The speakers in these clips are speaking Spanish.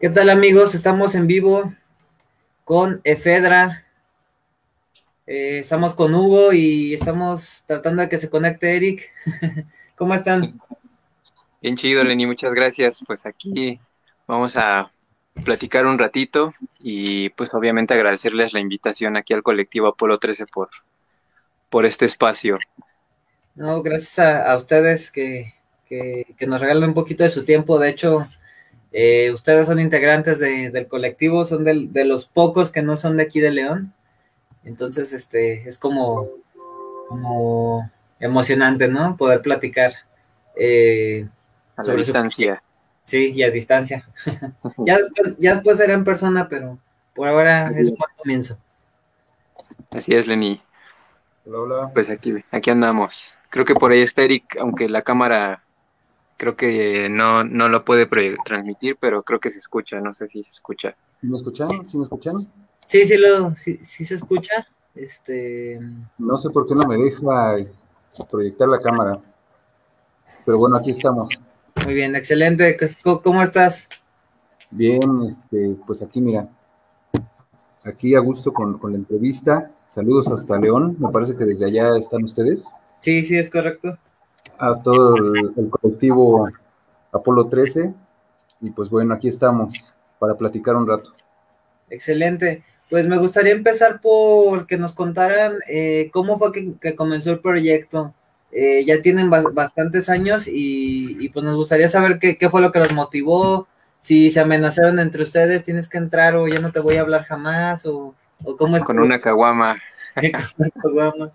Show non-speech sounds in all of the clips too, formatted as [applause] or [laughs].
¿Qué tal amigos? Estamos en vivo con Efedra. Eh, estamos con Hugo y estamos tratando de que se conecte Eric. [laughs] ¿Cómo están? Bien chido, Lenny, muchas gracias. Pues aquí vamos a platicar un ratito y pues obviamente agradecerles la invitación aquí al colectivo Apolo 13 por, por este espacio. No, gracias a, ustedes que, que, que, nos regalan un poquito de su tiempo. De hecho, eh, ustedes son integrantes del colectivo, son de los pocos que no son de aquí de León. Entonces, este, es como, como emocionante, ¿no? Poder platicar. Eh, a la distancia. Sí, y a distancia. [laughs] ya, después, ya después será en persona, pero por ahora es un buen comienzo. Así es, Lenny. Hola, hola. Pues aquí, aquí andamos. Creo que por ahí está Eric, aunque la cámara creo que no, no lo puede transmitir, pero creo que se escucha, no sé si se escucha. ¿Me escuchan? ¿Sí me escuchan? Sí, sí, lo, sí, sí se escucha. Este... No sé por qué no me deja proyectar la cámara. Pero bueno, aquí estamos. Muy bien, excelente. ¿Cómo estás? Bien, este, pues aquí mira, aquí a gusto con, la entrevista. Saludos hasta León. Me parece que desde allá están ustedes. Sí, sí, es correcto a todo el, colectivo Apolo 13 y pues bueno, aquí estamos para platicar un rato. Excelente. Pues me gustaría empezar por que nos contaran eh, cómo fue que, comenzó el proyecto. Eh, ya tienen bastantes años y, pues nos gustaría saber qué, fue lo que los motivó, si se amenazaron entre ustedes, tienes que entrar o ya no te voy a hablar jamás, o, cómo es. Con una caguama. [laughs] Con una caguama.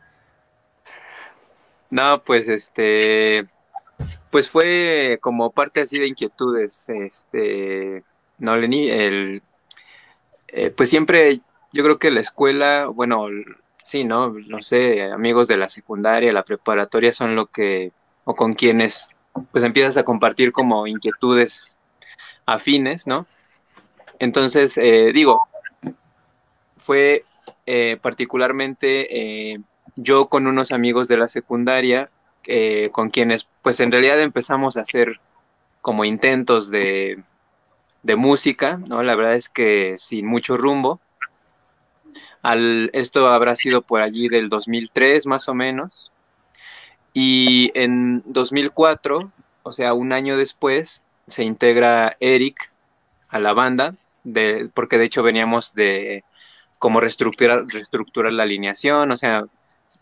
No, pues este, pues fue como parte así de inquietudes, este, no, Lenny, el, eh, pues siempre, yo creo que la escuela, bueno, sí, ¿no? No sé, amigos de la secundaria, la preparatoria son lo que, o con quienes, pues empiezas a compartir como inquietudes afines, ¿no? Entonces, eh, digo, fue eh, particularmente yo con unos amigos de la secundaria, eh, con quienes pues en realidad empezamos a hacer como intentos de, de música, ¿no? La verdad es que sin mucho rumbo. Al, esto habrá sido por allí del 2003 más o menos. Y en 2004, o sea, un año después, se integra Eric a la banda, de, porque de hecho veníamos de como reestructurar, reestructurar la alineación, o sea,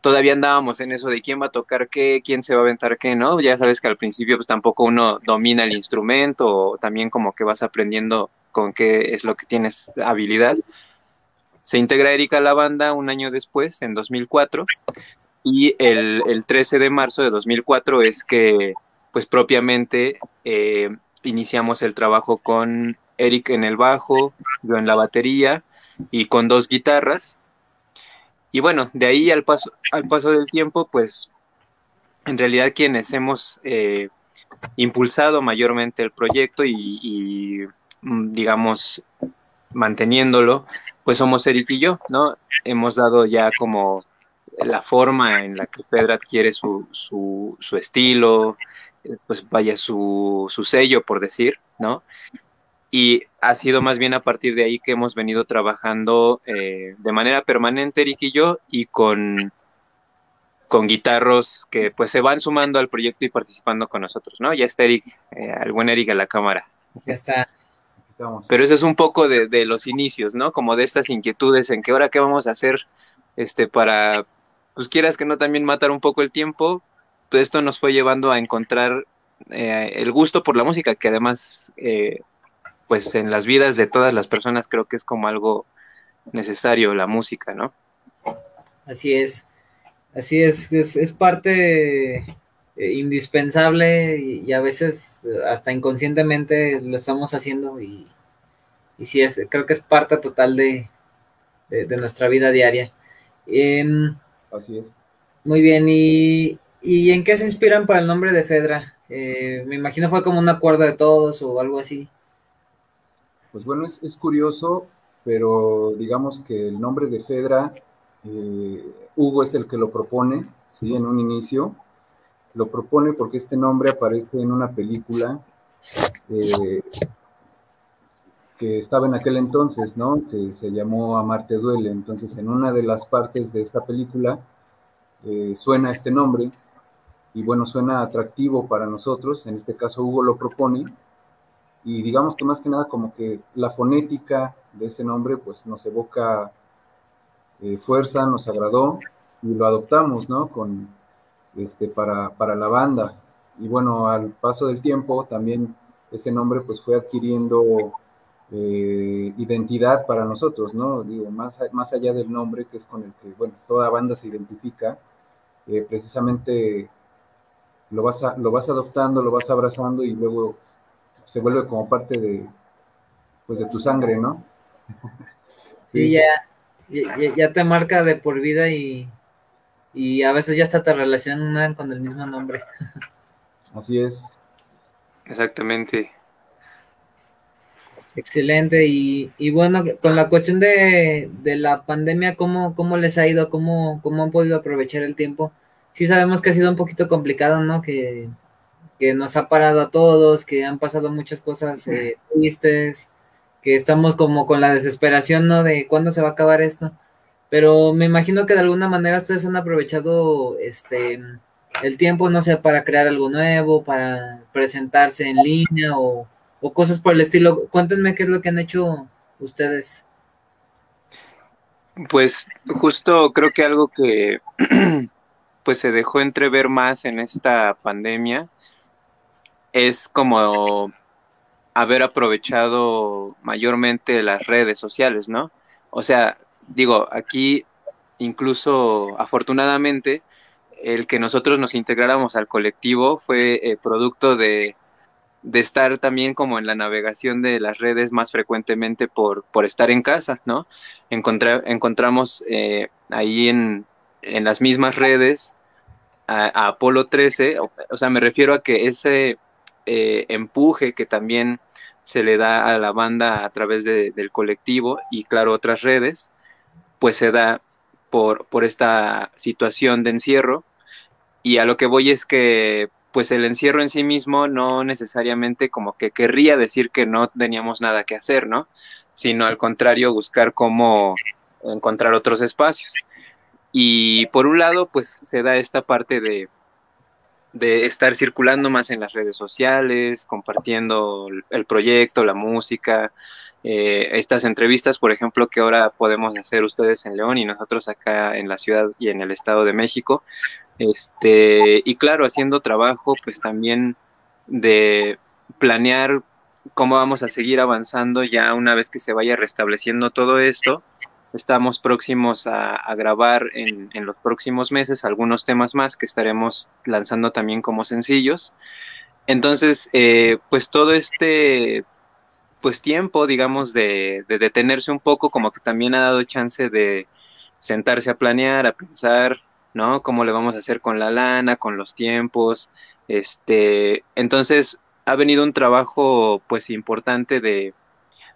todavía andábamos en eso de quién va a tocar qué, quién se va a aventar qué, ¿no? Ya sabes que al principio pues tampoco uno domina el instrumento también como que vas aprendiendo con qué es lo que tienes habilidad. Se integra Erika a la banda un año después, en 2004, y el, 13 de marzo de 2004 es que pues propiamente eh, iniciamos el trabajo con Eric en el bajo, yo en la batería y con dos guitarras y bueno, de ahí al paso, al paso del tiempo, pues en realidad quienes hemos eh, impulsado mayormente el proyecto y, mm, digamos, manteniéndolo, pues somos Eric y yo, ¿no? Hemos dado ya como la forma en la que Pedro adquiere su, su, su estilo, eh, pues vaya su, su sello, por decir, ¿no? Y ha sido más bien a partir de ahí que hemos venido trabajando eh, de manera permanente, Eric y yo, y con, con guitarros que pues se van sumando al proyecto y participando con nosotros, ¿no? Ya está Eric, eh, el buen Eric a la cámara. Ya está. Pero eso es un poco de, de, los inicios, ¿no? Como de estas inquietudes en que ahora qué vamos a hacer este para, pues quieras que no también matar un poco el tiempo, pues esto nos fue llevando a encontrar eh, el gusto por la música, que además eh, pues en las vidas de todas las personas creo que es como algo necesario la música, ¿no? Así es, así es, es, parte eh, indispensable y, a veces hasta inconscientemente lo estamos haciendo y, y sí, es, creo que es parte total de, de, nuestra vida diaria. Em, así es. Muy bien, ¿y, ¿y en qué se inspiran para el nombre de Fedra? Eh, me imagino fue como un acuerdo de todos o algo así. Pues bueno, es, curioso, pero digamos que el nombre de Fedra, eh, Hugo es el que lo propone, ¿sí? En un inicio. Lo propone porque este nombre aparece en una película. Eh, que estaba en aquel entonces, ¿no? Que se llamó Amarte Duele. Entonces, en una de las partes de esta película eh, suena este nombre y bueno, suena atractivo para nosotros. En este caso, Hugo lo propone y digamos que más que nada como que la fonética de ese nombre pues nos evoca eh, fuerza, nos agradó y lo adoptamos, ¿no? Con, este, para, para la banda. Y bueno, al paso del tiempo también ese nombre pues fue adquiriendo eh, identidad para nosotros, ¿no? Digo, más, más allá del nombre, que es con el que, bueno, toda banda se identifica, eh, precisamente lo vas, lo vas adoptando, lo vas abrazando y luego se vuelve como parte de, pues, de tu sangre, ¿no? [laughs] sí, ya, ya, ya, te marca de por vida y, y a veces ya hasta te relacionan con el mismo nombre. [laughs] Así es. Exactamente. Excelente. Y, y, bueno, con la cuestión de, de la pandemia, ¿cómo, ¿cómo, les ha ido? ¿Cómo, ¿Cómo han podido aprovechar el tiempo? Sí sabemos que ha sido un poquito complicado, ¿no? Que, que nos ha parado a todos, que han pasado muchas cosas eh, tristes, que estamos como con la desesperación, ¿no? De cuándo se va a acabar esto. Pero me imagino que de alguna manera ustedes han aprovechado este el tiempo, no sé, para crear algo nuevo, para presentarse en línea o o cosas por el estilo. Cuéntenme qué es lo que han hecho ustedes. Pues justo creo que algo que [clears throat] pues se dejó entrever más en esta pandemia es como haber aprovechado mayormente las redes sociales, ¿no? O sea, digo, aquí incluso afortunadamente el que nosotros nos integráramos al colectivo fue eh, producto de de estar también como en la navegación de las redes más frecuentemente por, por estar en casa, ¿no? encontramos eh, ahí en, en, las mismas redes a, Apolo 13, o, sea, me refiero a que ese eh, empuje que también se le da a la banda a través del colectivo y claro otras redes, pues se da por, por esta situación de encierro. Y a lo que voy es que pues el encierro en sí mismo no necesariamente como que querría decir que no teníamos nada que hacer, ¿no? Sino al contrario, buscar cómo encontrar otros espacios. Y por un lado, pues se da esta parte de, de estar circulando más en las redes sociales, compartiendo el proyecto, la música, eh, estas entrevistas, por ejemplo, que ahora podemos hacer ustedes en León y nosotros acá en la ciudad y en el Estado de México, este, y claro, haciendo trabajo, pues también de planear cómo vamos a seguir avanzando ya una vez que se vaya restableciendo todo esto. Estamos próximos a, grabar en, los próximos meses algunos temas más que estaremos lanzando también como sencillos. Entonces, eh, pues todo este pues tiempo, digamos, de, de detenerse un poco, como que también ha dado chance de sentarse a planear, a pensar, ¿no? ¿Cómo le vamos a hacer con la lana, con los tiempos? Este, entonces ha venido un trabajo pues importante de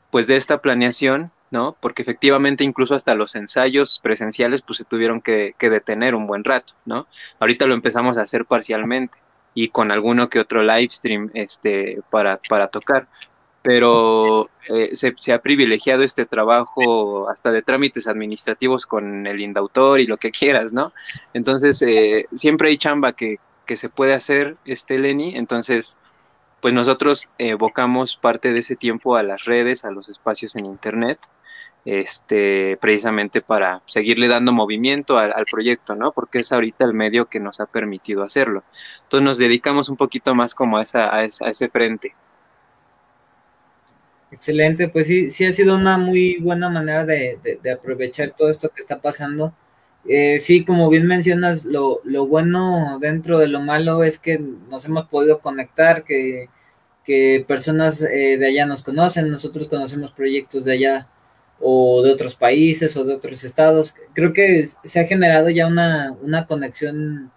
pues de esta planeación, ¿no? Porque efectivamente incluso hasta los ensayos presenciales pues se tuvieron que, detener un buen rato, ¿no? Ahorita lo empezamos a hacer parcialmente y con alguno que otro live stream este, para, para tocar, pero eh, se, ha privilegiado este trabajo hasta de trámites administrativos con el indautor y lo que quieras, ¿no? Entonces, eh, siempre hay chamba que, que, se puede hacer, este Lenny, entonces, pues nosotros evocamos parte de ese tiempo a las redes, a los espacios en Internet, este, precisamente para seguirle dando movimiento al, proyecto, ¿no? Porque es ahorita el medio que nos ha permitido hacerlo. Entonces nos dedicamos un poquito más como a, esa, a ese frente. Excelente, pues sí, sí ha sido una muy buena manera de, aprovechar todo esto que está pasando. Eh, sí, como bien mencionas, lo, lo, bueno dentro de lo malo es que nos hemos podido conectar, que, que personas eh, de allá nos conocen, nosotros conocemos proyectos de allá o de otros países o de otros estados. Creo que se ha generado ya una, una conexión,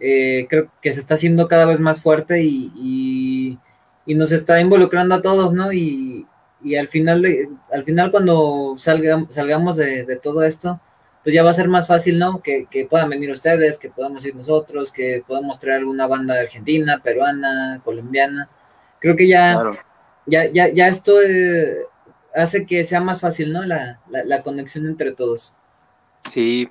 eh, creo que se está haciendo cada vez más fuerte y y nos está involucrando a todos, ¿no? Y, y al final de, al final cuando salgamos, salgamos de, de, todo esto, pues ya va a ser más fácil, ¿no? Que, que, puedan venir ustedes, que podamos ir nosotros, que podamos traer alguna banda argentina, peruana, colombiana. Creo que ya, ya, ya, ya esto, hace que sea más fácil, ¿no? La, la, conexión entre todos. Sí.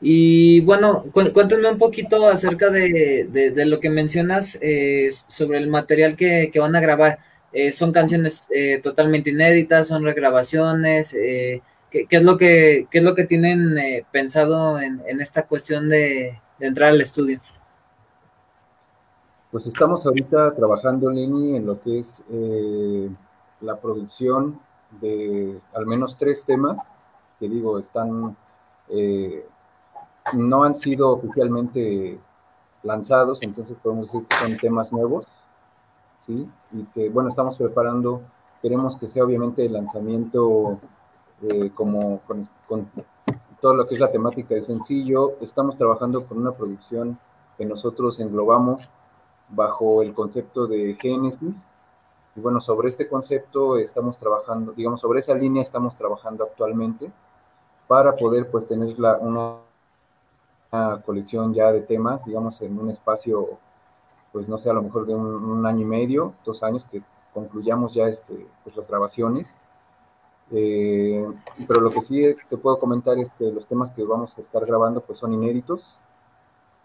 Y bueno, cuéntenme un poquito acerca de, de, lo que mencionas eh, sobre el material que, que van a grabar. Eh, ¿Son canciones eh, totalmente inéditas? ¿Son regrabaciones? Eh, ¿qué, ¿qué, es lo que, qué es lo que tienen pensado en, en, esta cuestión de, de entrar al estudio? Pues estamos ahorita trabajando, Lenny, en lo que es eh, la producción de al menos tres temas, que digo, están, eh, no han sido oficialmente lanzados, entonces podemos decir que son temas nuevos, ¿sí? Y que, bueno, estamos preparando, queremos que sea obviamente el lanzamiento eh, como con, con todo lo que es la temática del sencillo, estamos trabajando con una producción que nosotros englobamos bajo el concepto de Génesis. Y bueno, sobre este concepto estamos trabajando, digamos, sobre esa línea estamos trabajando actualmente para poder pues tener la, una, colección ya de temas, digamos, en un espacio, pues no sé, a lo mejor de un, año y medio, dos años, que concluyamos ya este, pues, las grabaciones. Eh, pero lo que sí te puedo comentar es que los temas que vamos a estar grabando pues son inéditos,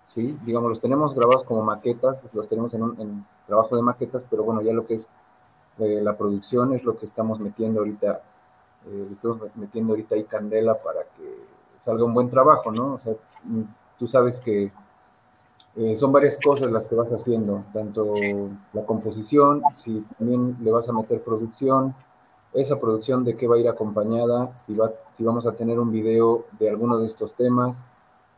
¿sí? Digamos, los tenemos grabados como maquetas, los tenemos en, un, trabajo de maquetas, pero bueno, ya lo que es eh, la producción es lo que estamos metiendo ahorita, eh, estamos metiendo ahorita ahí candela para que salga un buen trabajo, ¿no? O sea, tú sabes que eh, son varias cosas las que vas haciendo, tanto la composición, si también le vas a meter producción, esa producción de qué va a ir acompañada, si, va, si vamos a tener un video de alguno de estos temas,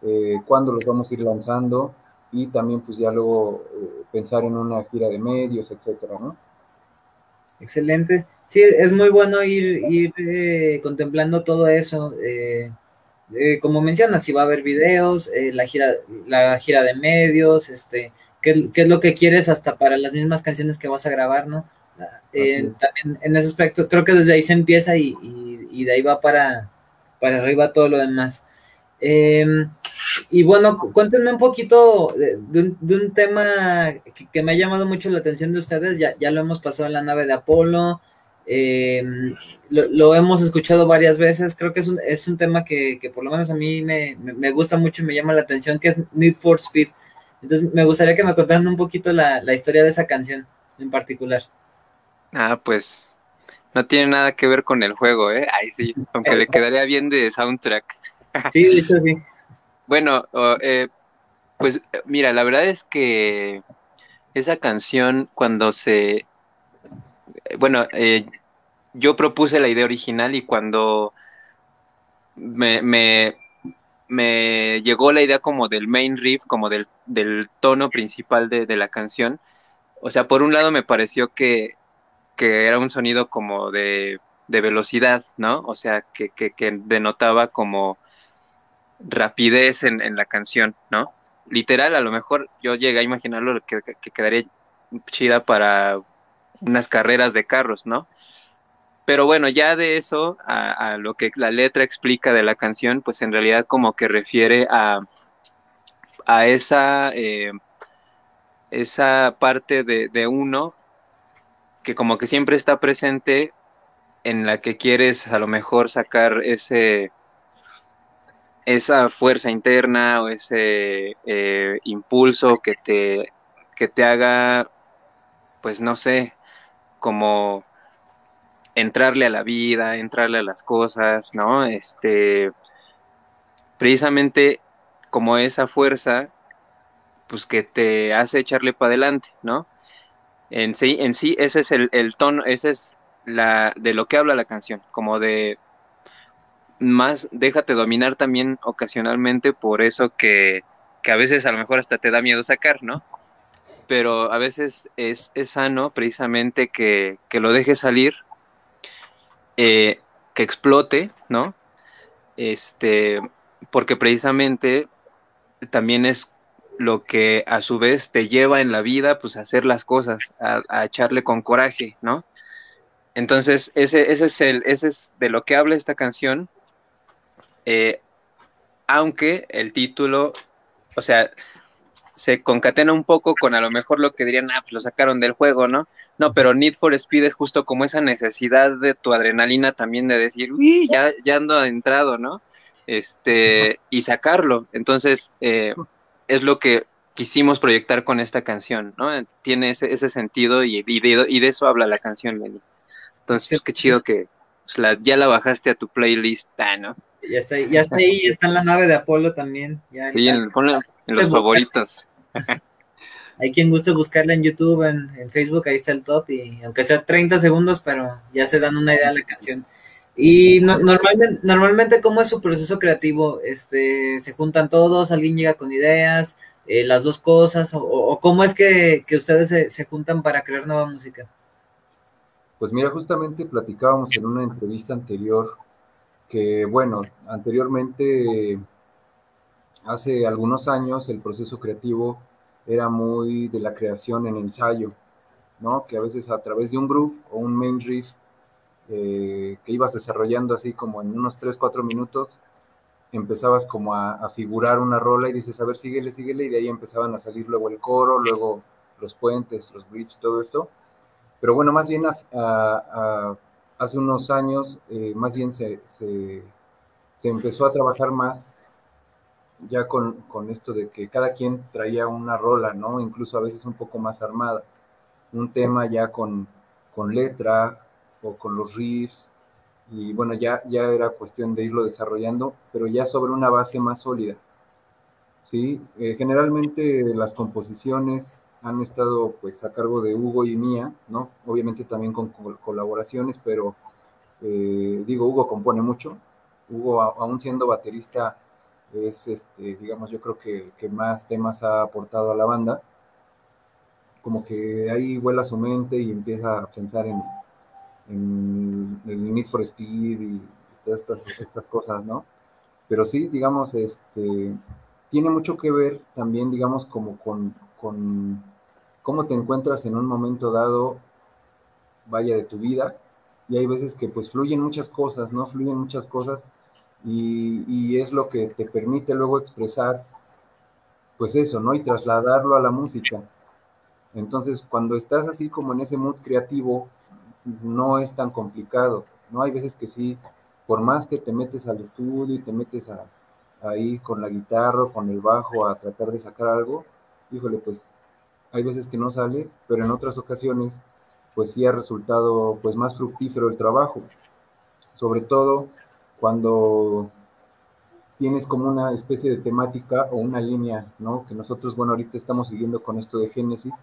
eh, cuándo los vamos a ir lanzando y también pues ya luego eh, pensar en una gira de medios, etcétera, ¿no? Excelente. Sí, es muy bueno ir, ir eh, contemplando todo eso. como mencionas, si va a haber videos, la gira, la gira de medios, este, qué, qué, es lo que quieres hasta para las mismas canciones que vas a grabar, ¿no? también en ese aspecto, creo que desde ahí se empieza y, y, y de ahí va para, para arriba todo lo demás. Eh, y bueno, cuéntenme un poquito de, un, tema que, me ha llamado mucho la atención de ustedes. Ya, ya lo hemos pasado en la nave de Apolo, eh, lo, hemos escuchado varias veces. Creo que es un, es un tema que, que, por lo menos a mí me, me, gusta mucho y me llama la atención, que es Need for Speed. Entonces, me gustaría que me contaran un poquito la, la historia de esa canción en particular. Ah, pues no tiene nada que ver con el juego, ¿eh? Ahí sí, aunque le quedaría bien de soundtrack. Sí, de hecho sí. [laughs] bueno, eh, pues mira, la verdad es que esa canción cuando se... Bueno, eh, yo propuse la idea original y cuando me, me, llegó la idea como del main riff, como del, del tono principal de, la canción, o sea, por un lado me pareció que, que era un sonido como de, de velocidad, ¿no? O sea, que, que denotaba como rapidez en, la canción, ¿no? Literal, a lo mejor yo llegué a imaginarlo que, quedaría chida para unas carreras de carros, ¿no? Pero bueno, ya de eso a, lo que la letra explica de la canción, pues en realidad como que refiere a, a esa, eh, esa parte de, uno que como que siempre está presente en la que quieres a lo mejor sacar ese, esa fuerza interna o ese eh, impulso que te, que te haga, pues no sé, como entrarle a la vida, entrarle a las cosas, ¿no? Este, precisamente como esa fuerza, pues que te hace echarle para adelante, ¿no? En sí, en sí, ese es el, el tono, ese es la, de lo que habla la canción, como de más déjate dominar también ocasionalmente por eso que, a veces a lo mejor hasta te da miedo sacar, ¿no? Pero a veces es, sano precisamente que, lo dejes salir, eh, que explote, ¿no? Este, porque precisamente también es lo que a su vez te lleva en la vida, pues a hacer las cosas, a, a echarle con coraje, ¿no? Entonces, ese, ese es el, ese es de lo que habla esta canción, eh, aunque el título, o sea, se concatena un poco con a lo mejor lo que dirían, ah, pues lo sacaron del juego, ¿no? No, pero Need for Speed es justo como esa necesidad de tu adrenalina también de decir, uy, ya, ya ando adentrado, ¿no? Este, y sacarlo. Entonces, eh, es lo que quisimos proyectar con esta canción, ¿no? Tiene ese, ese sentido y, y, de, eso habla la canción, Lenny. Entonces, pues qué chido que pues, ya la bajaste a tu playlist, ah, ¿no? Ya está, ya está ahí, está en la nave de Apolo también. Ya, sí, en, los favoritos. Hay quien guste buscarla en YouTube, en, Facebook, ahí está el top, y aunque sea 30 segundos, pero ya se dan una idea de la canción. Y normalmente, normalmente, ¿cómo es su proceso creativo? Este, ¿Se juntan todos? ¿Alguien llega con ideas? Eh, ¿Las dos cosas? ¿O, cómo es que, ustedes se, se, juntan para crear nueva música? Pues mira, justamente platicábamos en una entrevista anterior que, bueno, anteriormente, hace algunos años, el proceso creativo era muy de la creación en ensayo, ¿no? Que a veces a través de un groove o un main riff eh, que ibas desarrollando así como en unos 3, 4 minutos, empezabas como a, figurar una rola y dices, a ver, síguele, síguele, y de ahí empezaban a salir luego el coro, luego los puentes, los bridges, todo esto. Pero bueno, más bien hace unos años, eh, más bien se, se, empezó a trabajar más ya con, con, esto de que cada quien traía una rola, ¿no? Incluso a veces un poco más armada. Un tema ya con, con letra o con los riffs. Y bueno, ya, ya era cuestión de irlo desarrollando, pero ya sobre una base más sólida. ¿sí? Eh, generalmente las composiciones han estado pues a cargo de Hugo y mía, ¿no? Obviamente también con colaboraciones, pero eh, digo, Hugo compone mucho. Hugo, aún siendo baterista, es, este, digamos, yo creo que, que, más temas ha aportado a la banda. Como que ahí vuela su mente y empieza a pensar en, en el Need for Speed y todas estas, estas cosas, ¿no? Pero sí, digamos, este, tiene mucho que ver también, digamos, como con, con cómo te encuentras en un momento dado, vaya, de tu vida, y hay veces que pues fluyen muchas cosas, ¿no? Fluyen muchas cosas y, es lo que te permite luego expresar, pues eso, ¿no? Y trasladarlo a la música. Entonces, cuando estás así como en ese mood creativo, no es tan complicado, ¿no? Hay veces que sí, por más que te metes al estudio y te metes a, ahí con la guitarra, con el bajo a tratar de sacar algo, híjole, pues hay veces que no sale, pero en otras ocasiones pues sí ha resultado pues más fructífero el trabajo, sobre todo cuando tienes como una especie de temática o una línea, ¿no? Que nosotros, bueno, ahorita estamos siguiendo con esto de Génesis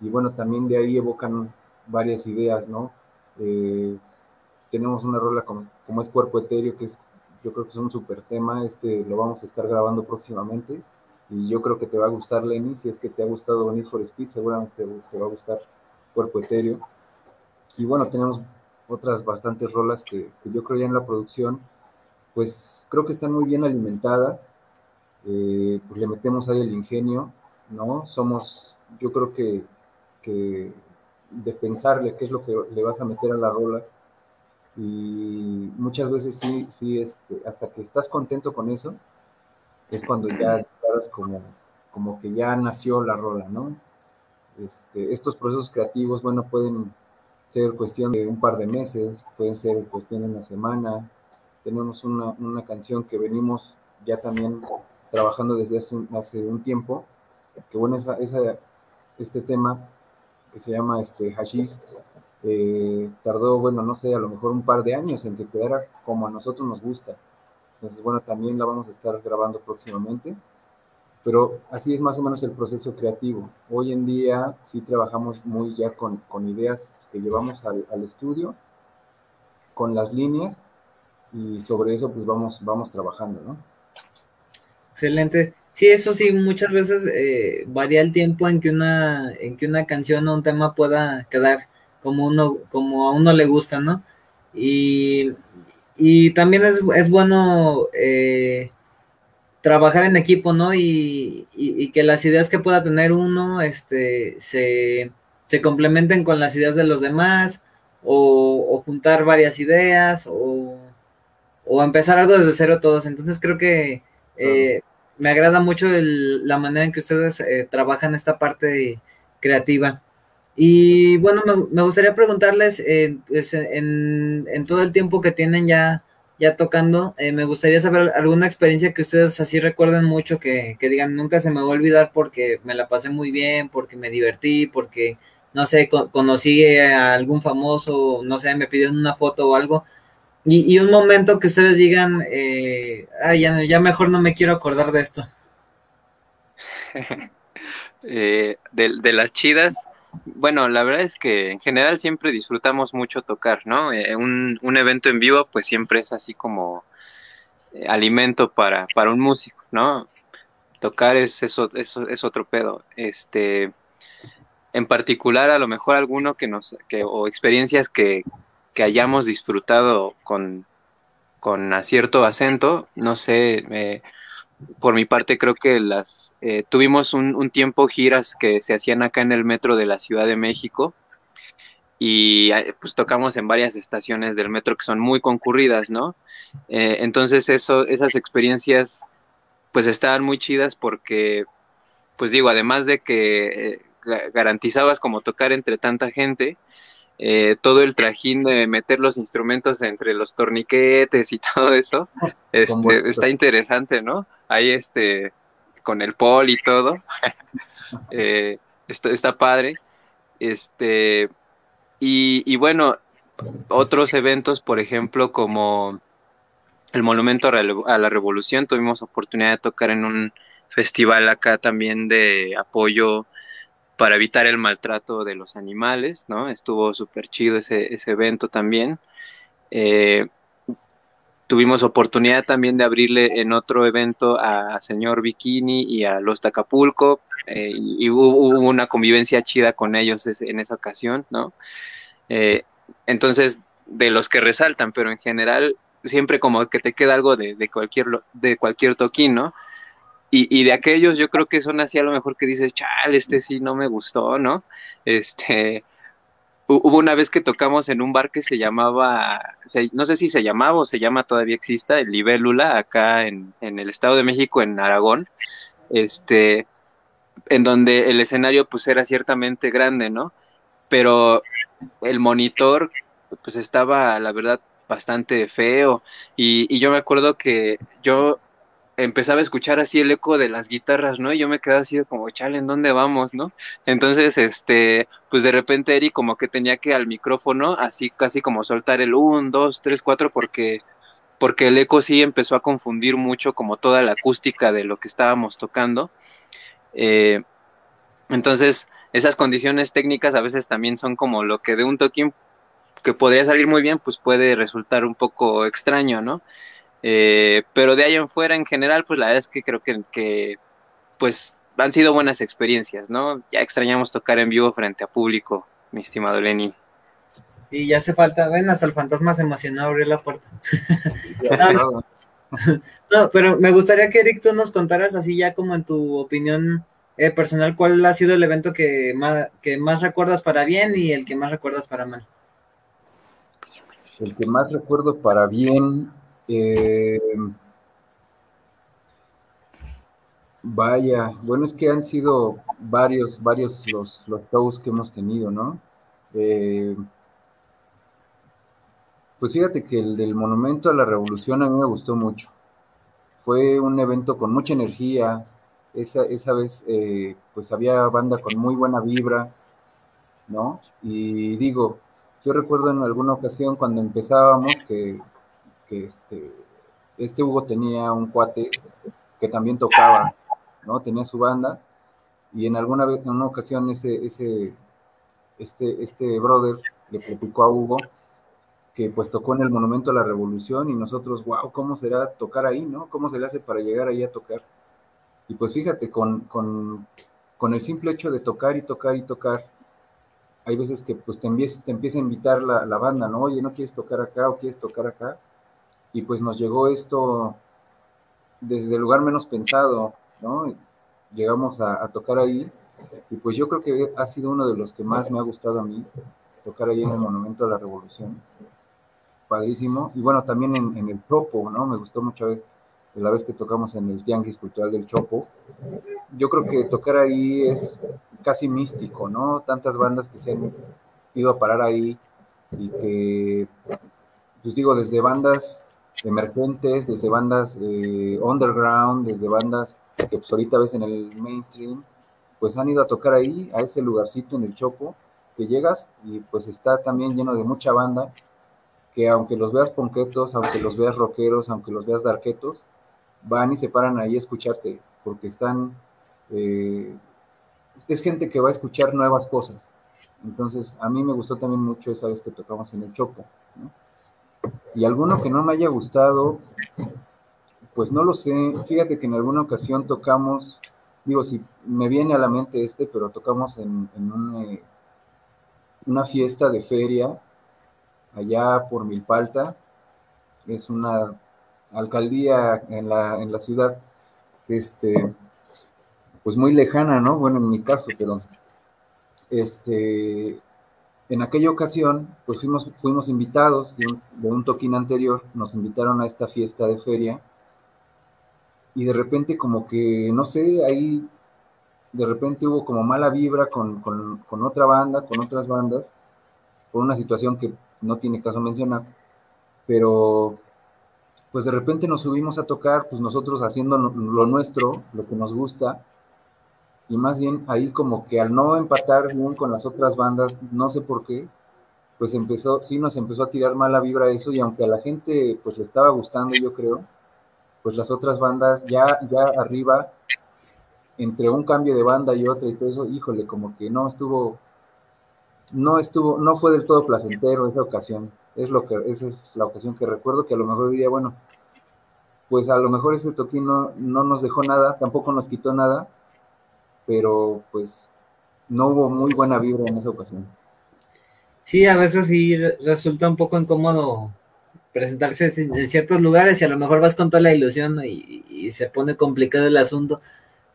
y bueno, también de ahí evocan varias ideas, ¿no? Eh, tenemos una rola como, como, es Cuerpo Etéreo, que es, yo creo que es un super tema, este lo vamos a estar grabando próximamente y yo creo que te va a gustar Lenny, si es que te ha gustado Need for Speed, seguramente te, va a gustar Cuerpo Etéreo. Y bueno, tenemos otras bastantes rolas que, yo creo ya en la producción, pues creo que están muy bien alimentadas, eh, pues le metemos ahí el ingenio, ¿no? Somos, yo creo que, que de pensarle qué es lo que le vas a meter a la rola, y muchas veces sí, sí, este, hasta que estás contento con eso, es cuando ya como, como que ya nació la rola, ¿no? Este, estos procesos creativos, bueno, pueden ser cuestión de un par de meses, pueden ser cuestión de una semana. Tenemos una, una canción que venimos ya también trabajando desde hace un, hace un tiempo, que bueno, esa, esa, este tema que se llama este, Hashish, eh, tardó, bueno, no sé, a lo mejor un par de años en que quedara como a nosotros nos gusta. Entonces, bueno, también la vamos a estar grabando próximamente. Pero así es más o menos el proceso creativo. Hoy en día sí trabajamos muy ya con, con ideas que llevamos al, estudio, con las líneas, y sobre eso pues vamos, vamos trabajando, ¿no? Excelente. Sí, eso sí, muchas veces eh, varía el tiempo en que una, en que una canción o un tema pueda quedar como uno, como a uno le gusta, ¿no? Y, y también es, es bueno eh, trabajar en equipo, ¿no? Y, que las ideas que pueda tener uno este, se, complementen con las ideas de los demás, o, juntar varias ideas, o, empezar algo desde cero todos. Entonces creo que eh, me agrada mucho la manera en que ustedes eh, trabajan esta parte creativa. Y bueno, me, gustaría preguntarles, eh, pues, en, todo el tiempo que tienen ya, ya tocando, eh, me gustaría saber alguna experiencia que ustedes así recuerden mucho, que, que, digan, nunca se me va a olvidar porque me la pasé muy bien, porque me divertí, porque, no sé, conocí a algún famoso, no sé, me pidieron una foto o algo. Y, un momento que ustedes digan, eh, ya, ya mejor no me quiero acordar de esto. [laughs] de, de las chidas, bueno, la verdad es que en general siempre disfrutamos mucho tocar, ¿no? Eh, un, un, evento en vivo pues siempre es así como eh, alimento para, para un músico, ¿no? Tocar es, eso, es otro pedo. Este, en particular, a lo mejor alguno que nos, que, o experiencias que, que hayamos disfrutado con, con acierto acento, no sé, eh, por mi parte creo que las eh, tuvimos un, tiempo giras que se hacían acá en el metro de la Ciudad de México y eh, pues tocamos en varias estaciones del metro que son muy concurridas, ¿no? Eh, entonces eso, esas experiencias pues estaban muy chidas porque pues digo, además de que garantizabas como tocar entre tanta gente, eh, todo el trajín de meter los instrumentos entre los torniquetes y [laughs] todo eso, este, está interesante, ¿no? Ahí este, con el pol y todo, [laughs] eh, está, está, padre. Este, y, y, bueno, otros eventos, por ejemplo, como el Monumento a la Revolución, tuvimos oportunidad de tocar en un festival acá también de apoyo para evitar el maltrato de los animales, ¿no? Estuvo súper chido ese, ese, evento también. Eh, tuvimos oportunidad también de abrirle en otro evento a Señor Bikini y a Los Tacapulco, eh, y, hubo, una convivencia chida con ellos en esa ocasión, ¿no? Eh, entonces, de los que resaltan, pero en general siempre como que te queda algo de, de cualquier, de cualquier toquín, ¿no? Y, y, de aquellos yo creo que son así a lo mejor que dices, chal, este sí no me gustó, ¿no? Este, hubo una vez que tocamos en un bar que se llamaba, no sé si se llamaba o se llama, todavía exista, el Libélula, acá en, en el Estado de México, en Aragón, este, en donde el escenario pues era ciertamente grande, ¿no? Pero el monitor pues estaba, la verdad, bastante feo. Y, y yo me acuerdo que yo empezaba a escuchar así el eco de las guitarras, ¿no? Y yo me quedaba así como, chale, ¿en dónde vamos, no? Entonces, este, pues de repente Eri como que tenía que al micrófono, así casi como soltar el 1, 2, 3, 4, porque, porque el eco sí empezó a confundir mucho como toda la acústica de lo que estábamos tocando. Eh, entonces, esas condiciones técnicas a veces también son como lo que de un toquín que podría salir muy bien, pues puede resultar un poco extraño, ¿no? Eh, pero de ahí en fuera, en general, pues la verdad es que creo que, que, pues han sido buenas experiencias, ¿no? Ya extrañamos tocar en vivo frente a público, mi estimado Lenny. Y ya hace falta, ven, hasta el fantasma se emocionó a abrir la puerta. [laughs] no, pero me gustaría que Eric tú nos contaras así ya como en tu opinión eh, personal, cuál ha sido el evento que más, que más recuerdas para bien y el que más recuerdas para mal. El que más recuerdo para bien, eh, vaya, bueno, es que han sido varios, varios los, los shows que hemos tenido, ¿no? Eh, pues fíjate que el del Monumento a la Revolución a mí me gustó mucho. Fue un evento con mucha energía. Esa, esa vez, eh, pues había banda con muy buena vibra, ¿no? Y digo, yo recuerdo en alguna ocasión cuando empezábamos que este, este Hugo tenía un cuate que también tocaba, ¿no? Tenía su banda y en alguna vez, en una ocasión ese, ese, este, este brother le platicó a Hugo que pues tocó en el Monumento a la Revolución y nosotros, wow, ¿cómo será tocar ahí, no? ¿Cómo se le hace para llegar ahí a tocar? Y pues fíjate, con, con, con el simple hecho de tocar y tocar y tocar, hay veces que pues te, empieza, te empieza a invitar la, la banda, ¿no? Oye, ¿no quieres tocar acá o quieres tocar acá? Y pues nos llegó esto desde el lugar menos pensado, ¿no? Llegamos a, tocar ahí y pues yo creo que ha sido uno de los que más me ha gustado a mí, tocar ahí en el Monumento a la Revolución. Padrísimo. Y bueno, también en, el Topo, ¿no? Me gustó mucho la vez que tocamos en el Tianguis Cultural del Chopo. Yo creo que tocar ahí es casi místico, ¿no? Tantas bandas que se han ido a parar ahí y que, pues digo, desde bandas emergentes, desde bandas eh, underground, desde bandas que pues ahorita ves en el mainstream, pues han ido a tocar ahí, a ese lugarcito en el Chopo, que llegas y pues está también lleno de mucha banda, que aunque los veas ponquetos, aunque los veas rockeros, aunque los veas darquetos, van y se paran ahí a escucharte, porque están, eh, es gente que va a escuchar nuevas cosas. Entonces, a mí me gustó también mucho esa vez que tocamos en el Chopo. Y alguno que no me haya gustado, pues no lo sé. Fíjate que en alguna ocasión tocamos, digo, si me viene a la mente este, pero tocamos en, eh, una fiesta de feria allá por Milpalta. Es una alcaldía en la, en la ciudad, este, pues muy lejana, ¿no? Bueno, en mi caso, pero este, en aquella ocasión, pues fuimos, invitados de un, toquín anterior, nos invitaron a esta fiesta de feria y de repente como que, no sé, ahí de repente hubo como mala vibra con, con otra banda, con otras bandas, por una situación que no tiene caso mencionar, pero pues de repente nos subimos a tocar, pues nosotros haciendo lo nuestro, lo que nos gusta, y más bien ahí como que al no empatar bien con las otras bandas, no sé por qué, pues empezó, sí nos empezó a tirar mala vibra eso, y aunque a la gente pues le estaba gustando, yo creo, pues las otras bandas ya, ya arriba, entre un cambio de banda y otra y todo eso, híjole, como que no estuvo, no estuvo, no fue del todo placentero esa ocasión. Es lo que, esa es la ocasión que recuerdo que a lo mejor diría, bueno, pues a lo mejor ese toquín no, nos dejó nada, tampoco nos quitó nada, pero pues no hubo muy buena vibra en esa ocasión. Sí, a veces sí resulta un poco incómodo presentarse en ciertos lugares y a lo mejor vas con toda la ilusión y, y, se pone complicado el asunto.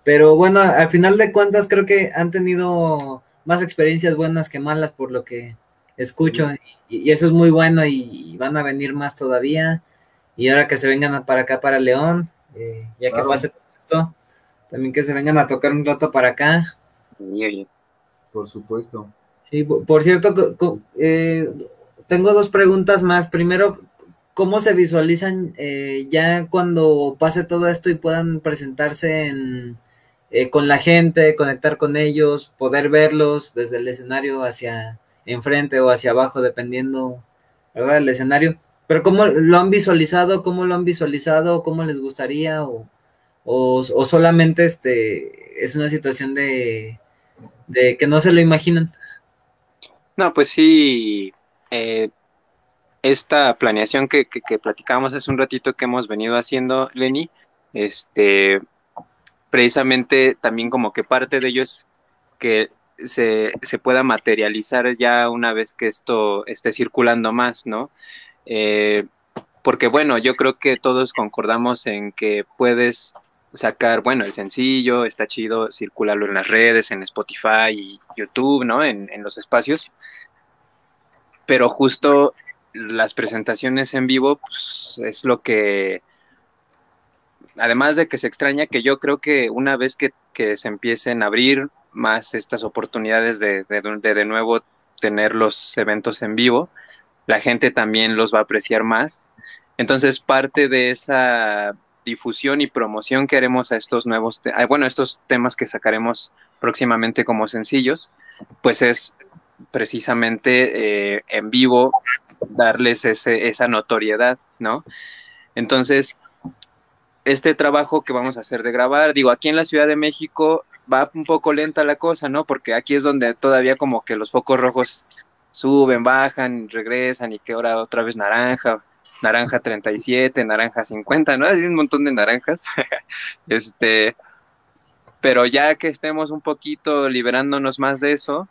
Pero bueno, al final de cuentas creo que han tenido más experiencias buenas que malas por lo que escucho y, eso es muy bueno y, van a venir más todavía y ahora que se vengan para acá para León eh, ya que pase todo esto también que se vengan a tocar un rato para acá por supuesto sí por cierto eh, tengo dos preguntas más primero cómo se visualizan eh, ya cuando pase todo esto y puedan presentarse en eh, con la gente, conectar con ellos, poder verlos desde el escenario hacia enfrente o hacia abajo, dependiendo, ¿verdad? El escenario. Pero ¿cómo lo han visualizado? ¿Cómo lo han visualizado? ¿Cómo les gustaría? ¿O, o, solamente este, es una situación de, de, que no se lo imaginan? No, pues sí, eh, esta planeación que, que, que platicábamos hace un ratito que hemos venido haciendo, Lenny, este, precisamente también como que parte de ello es que se, pueda materializar ya una vez que esto esté circulando más, ¿no? Eh, porque bueno, yo creo que todos concordamos en que puedes sacar, bueno, el sencillo, está chido circularlo en las redes, en Spotify y YouTube, ¿no? En, en los espacios. Pero justo las presentaciones en vivo, pues es lo que además de que se extraña que yo creo que una vez que, se empiecen a abrir más estas oportunidades de de, nuevo tener los eventos en vivo, la gente también los va a apreciar más. Entonces, parte de esa difusión y promoción que haremos a estos nuevos, bueno, estos temas que sacaremos próximamente como sencillos, pues es precisamente eh, en vivo darles ese, esa notoriedad, ¿no? Entonces, este trabajo que vamos a hacer de grabar, digo, aquí en la Ciudad de México va un poco lenta la cosa, ¿no? Porque aquí es donde todavía como que los focos rojos suben, bajan, regresan y que ahora otra vez naranja, naranja 37, naranja 50, ¿no? Hay un montón de naranjas. [laughs] este, pero ya que estemos un poquito liberándonos más de eso,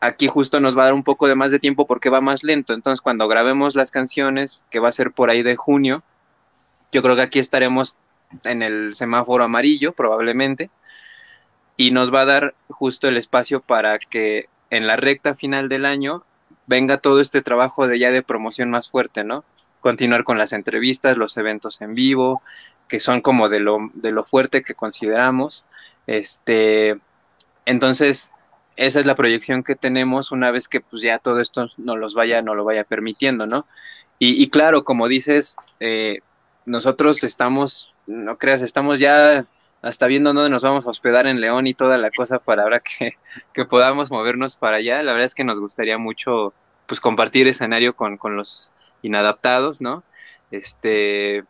aquí justo nos va a dar un poco de más de tiempo porque va más lento. Entonces, cuando grabemos las canciones, que va a ser por ahí de junio, yo creo que aquí estaremos en el semáforo amarillo probablemente y nos va a dar justo el espacio para que en la recta final del año venga todo este trabajo de ya de promoción más fuerte, ¿no? continuar con las entrevistas, los eventos en vivo, que son como de lo, de lo fuerte que consideramos. Este, entonces, esa es la proyección que tenemos una vez que pues ya todo esto nos los vaya, no lo vaya permitiendo, ¿no? Y, claro, como dices, eh, nosotros estamos, no creas, estamos ya hasta viendo dónde nos vamos a hospedar en León y toda la cosa para que, que podamos movernos para allá. La verdad es que nos gustaría mucho pues compartir escenario con, con los inadaptados, ¿no? Este,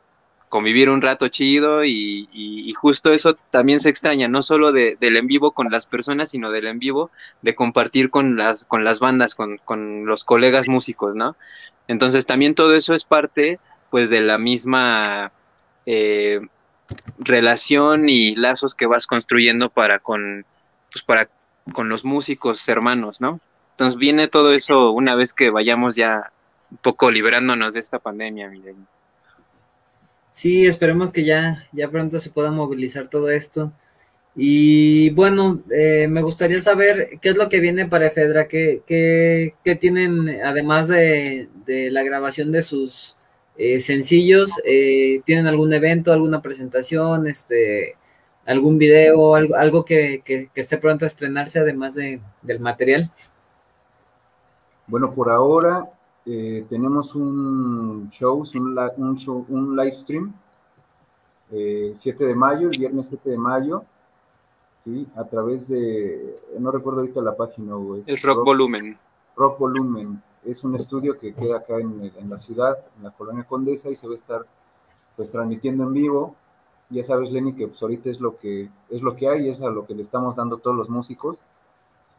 convivir un rato chido y, justo eso también se extraña, no solo de, del en vivo con las personas, sino del en vivo de compartir con las, con las bandas, con, con los colegas músicos, ¿no? Entonces también todo eso es parte pues de la misma eh, relación y lazos que vas construyendo para con, pues para con los músicos hermanos, ¿no? Entonces viene todo eso una vez que vayamos ya un poco liberándonos de esta pandemia, miren. Sí, esperemos que ya, ya pronto se pueda movilizar todo esto. Y bueno, eh, me gustaría saber qué es lo que viene para Efedra, qué, qué, qué tienen, además de, de, la grabación de sus eh, sencillos, eh, ¿tienen algún evento, alguna presentación, este, algún video, algo, algo que, que, que esté pronto a estrenarse además de, del material? Bueno, por ahora eh, tenemos un show, un, un, show, un live stream, eh, 7 de mayo, el viernes 7 de mayo, ¿sí? A través de, no recuerdo ahorita la página. Es, Rock, Volumen. Rock Volumen. Es un estudio que queda acá en, la ciudad, en la colonia Condesa, y se va a estar pues transmitiendo en vivo. Ya sabes, Lenny, que pues, ahorita es lo que es lo que hay, es a lo que le estamos dando todos los músicos.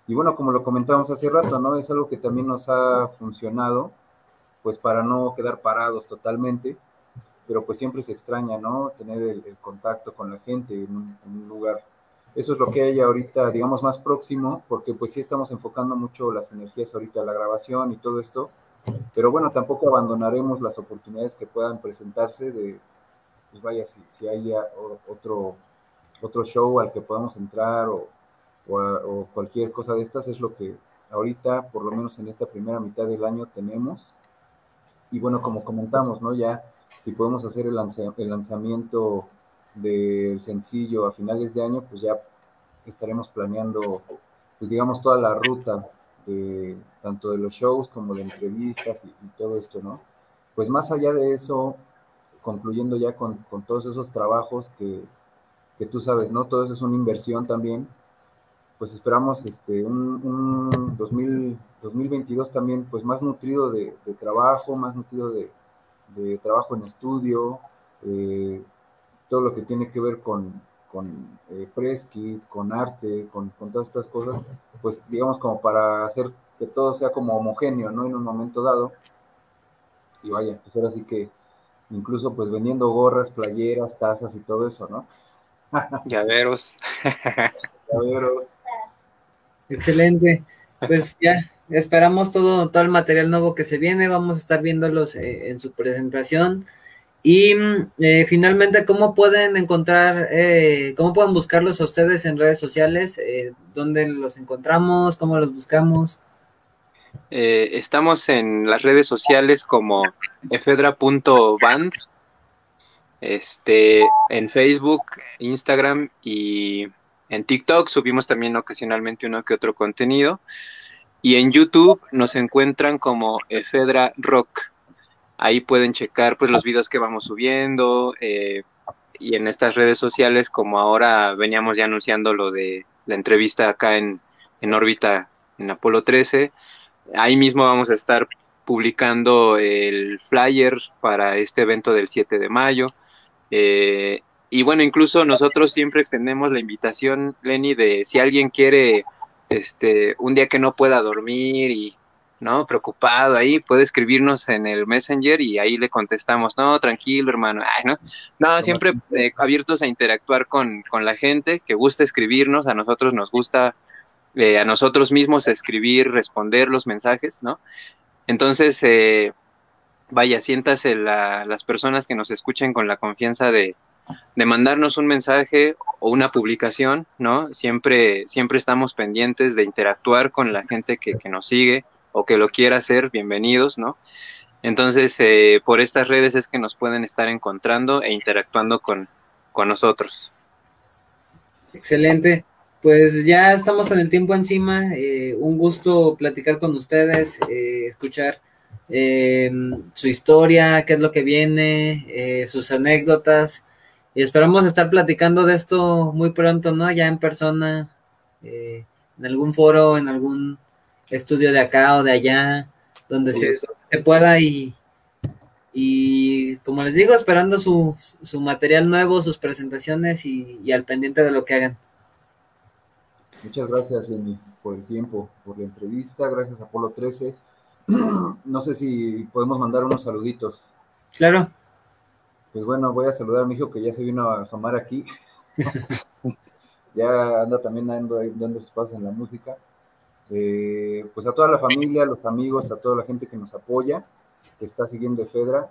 Y bueno, como lo comentamos hace rato, ¿no? Es algo que también nos ha funcionado, pues para no quedar parados totalmente, pero pues siempre se extraña, ¿no? Tener el, contacto con la gente en un, lugar. Eso es lo que hay ahorita, digamos, más próximo, porque pues sí estamos enfocando mucho las energías ahorita la grabación y todo esto, pero bueno, tampoco abandonaremos las oportunidades que puedan presentarse de, pues vaya, si, si hay otro, otro show al que podamos entrar o cualquier cosa de estas es lo que ahorita, por lo menos en esta primera mitad del año, tenemos. Y bueno, como comentamos, ¿no? Ya si podemos hacer el lanzamiento del sencillo a finales de año, pues ya estaremos planeando, pues digamos, toda la ruta de tanto de los shows como de entrevistas y, todo esto, ¿no? Pues más allá de eso, concluyendo ya con, con todos esos trabajos que, que, tú sabes, ¿no? Todo eso es una inversión también pues esperamos este, un, 2022 también pues más nutrido de, trabajo, más nutrido de, trabajo en estudio, eh, todo lo que tiene que ver con, con eh, con arte, con, todas estas cosas, pues digamos como para hacer que todo sea como homogéneo, ¿no? En un momento dado. Y vaya, pues ahora sí que incluso pues vendiendo gorras, playeras, tazas y todo eso, ¿no? [laughs] Llaveros. Llaveros. Excelente. Pues ya esperamos todo, todo el material nuevo que se viene. Vamos a estar viéndolos eh, en su presentación. Y eh, finalmente, ¿cómo pueden encontrar, eh, cómo pueden buscarlos a ustedes en redes sociales? ¿Dónde los encontramos? ¿Cómo los buscamos? estamos en las redes sociales como efedra.band, este, en Facebook, Instagram y en TikTok subimos también ocasionalmente uno que otro contenido. Y en YouTube nos encuentran como Efedra Rock. Ahí pueden checar pues los videos que vamos subiendo. Eh, y en estas redes sociales, como ahora veníamos ya anunciando lo de la entrevista acá en, en órbita en Apolo 13, ahí mismo vamos a estar publicando el flyer para este evento del 7 de mayo. Eh, y bueno, incluso nosotros siempre extendemos la invitación, Lenny, de si alguien quiere, este, un día que no pueda dormir y, ¿no? Preocupado ahí, puede escribirnos en el Messenger y ahí le contestamos, no, tranquilo, hermano, Ay, ¿no? No, siempre eh, abiertos a interactuar con, con, la gente que gusta escribirnos, a nosotros nos gusta, eh, a nosotros mismos escribir, responder los mensajes, ¿no? Entonces, eh, vaya, siéntase la, las personas que nos escuchen con la confianza de, de mandarnos un mensaje o una publicación, ¿no? Siempre, siempre estamos pendientes de interactuar con la gente que, nos sigue o que lo quiera hacer, bienvenidos, ¿no? Entonces, eh, por estas redes es que nos pueden estar encontrando e interactuando con, con nosotros. Excelente. Pues ya estamos con el tiempo encima. Eh, un gusto platicar con ustedes, eh, escuchar eh, su historia, qué es lo que viene, sus anécdotas. Y esperamos estar platicando de esto muy pronto, ¿no? Ya en persona, en algún foro, en algún estudio de acá o de allá, donde se, se, pueda y, y como les digo, esperando su, su material nuevo, sus presentaciones y, y al pendiente de lo que hagan. Muchas gracias, Jenny, por el tiempo, por la entrevista. Gracias, Apolo 13. [clears throat] No sé si podemos mandar unos saluditos. Claro. Pues bueno, voy a saludar a mi hijo que ya se vino a asomar aquí. [laughs] ya anda también dando, dando sus pasos en la música. Eh, pues a toda la familia, a los amigos, a toda la gente que nos apoya, que está siguiendo Fedra,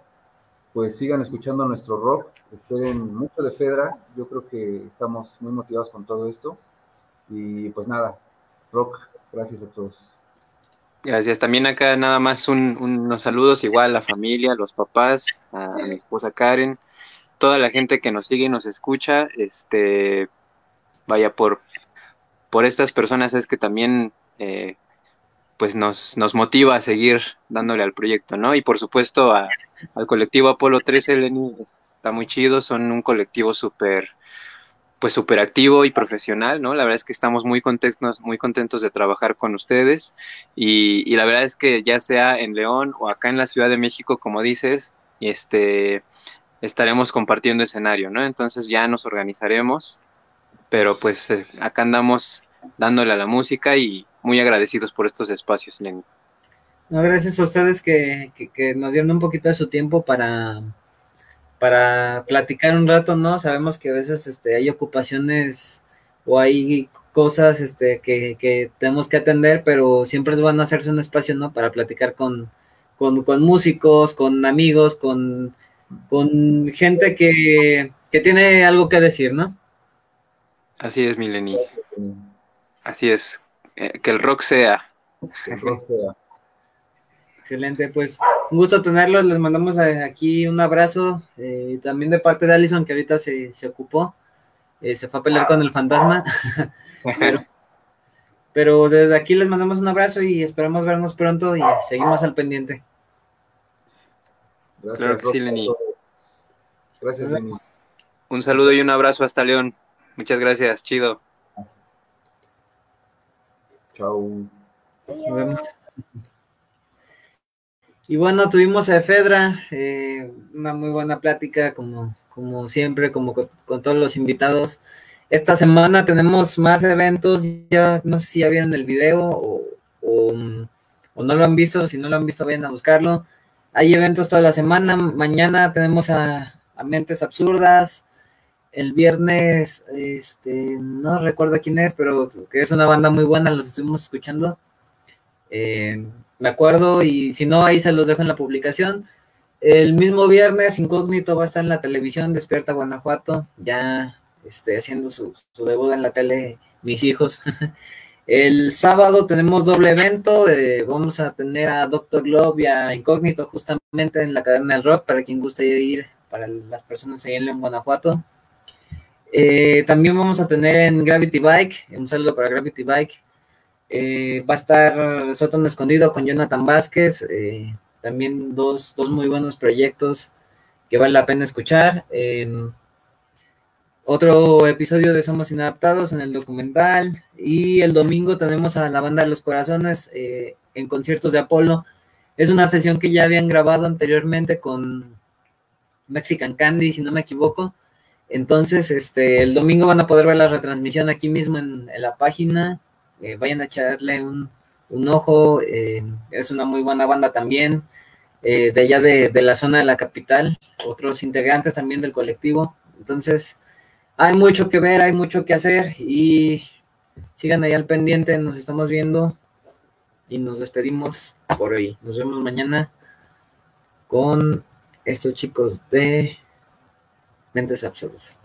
pues sigan escuchando nuestro rock, esperen mucho de Fedra, yo creo que estamos muy motivados con todo esto y pues nada, Rock, gracias a todos. Gracias. También acá nada más unos saludos igual a la familia, a los papás, a mi esposa Karen, toda la gente que nos sigue y nos escucha. Este, vaya por por estas personas es que también eh, pues nos, nos motiva a seguir dándole al proyecto, ¿no? Y por supuesto al colectivo Apolo 13, Lenny, está muy chido, son un colectivo súper pues súper activo y profesional, ¿no? La verdad es que estamos muy contentos, muy contentos de trabajar con ustedes y, la verdad es que ya sea en León o acá en la Ciudad de México, como dices, este, estaremos compartiendo escenario, ¿no? Entonces ya nos organizaremos, pero pues eh, acá andamos dándole a la música y muy agradecidos por estos espacios, Lenny. No, gracias a ustedes que, que nos dieron un poquito de su tiempo para para platicar un rato, ¿no? Sabemos que a veces este, hay ocupaciones o hay cosas este, que, tenemos que atender, pero siempre es bueno hacerse un espacio, ¿no? Para platicar con, con, músicos, con amigos, con, con gente que, que, tiene algo que decir, ¿no? Así es, Mileni. Así es. Eh, que el rock sea. Que el rock sea. Excelente, pues un gusto tenerlos. Les mandamos aquí un abrazo. Eh, también de parte de Allison, que ahorita se, ocupó. Eh, se fue a pelear con el fantasma. [laughs] pero, desde aquí les mandamos un abrazo y esperamos vernos pronto y seguimos al pendiente. Gracias, claro que sí, Lenny. Gracias, Lenny. Un saludo y un abrazo hasta León. Muchas gracias, chido. Chao. Nos vemos. Y bueno, tuvimos a Efedra, eh, una muy buena plática, como, como siempre, como con, todos los invitados. Esta semana tenemos más eventos, ya no sé si ya vieron el video o, o, no lo han visto, si no lo han visto, vayan a buscarlo. Hay eventos toda la semana, mañana tenemos a, Mentes Absurdas, el viernes, este, no recuerdo quién es, pero que es una banda muy buena, los estuvimos escuchando. Eh, me acuerdo, y si no, ahí se los dejo en la publicación. El mismo viernes, Incógnito va a estar en la televisión, Despierta Guanajuato, ya este, haciendo su, debut en la tele, mis hijos. [laughs] El sábado tenemos doble evento, eh, vamos a tener a Doctor Love y a Incógnito justamente en la Academia del Rock, para quien guste ir, para las personas ahí en Guanajuato. Eh, también vamos a tener en Gravity Bike, un saludo para Gravity Bike, eh, va a estar Sótano Escondido con Jonathan Vázquez. Eh, también dos, muy buenos proyectos que vale la pena escuchar. Em, otro episodio de Somos Inadaptados en el documental. Y el domingo tenemos a la banda de los corazones en conciertos de Apolo. Es una sesión que ya habían grabado anteriormente con Mexican Candy, si no me equivoco. Entonces, este, el domingo van a poder ver la retransmisión aquí mismo en la página. Eh, vayan a echarle un, ojo, eh, es una muy buena banda también, eh, de allá de, la zona de la capital, otros integrantes también del colectivo, entonces hay mucho que ver, hay mucho que hacer y sigan ahí al pendiente, nos estamos viendo y nos despedimos por hoy, nos vemos mañana con estos chicos de Mentes Absurdas.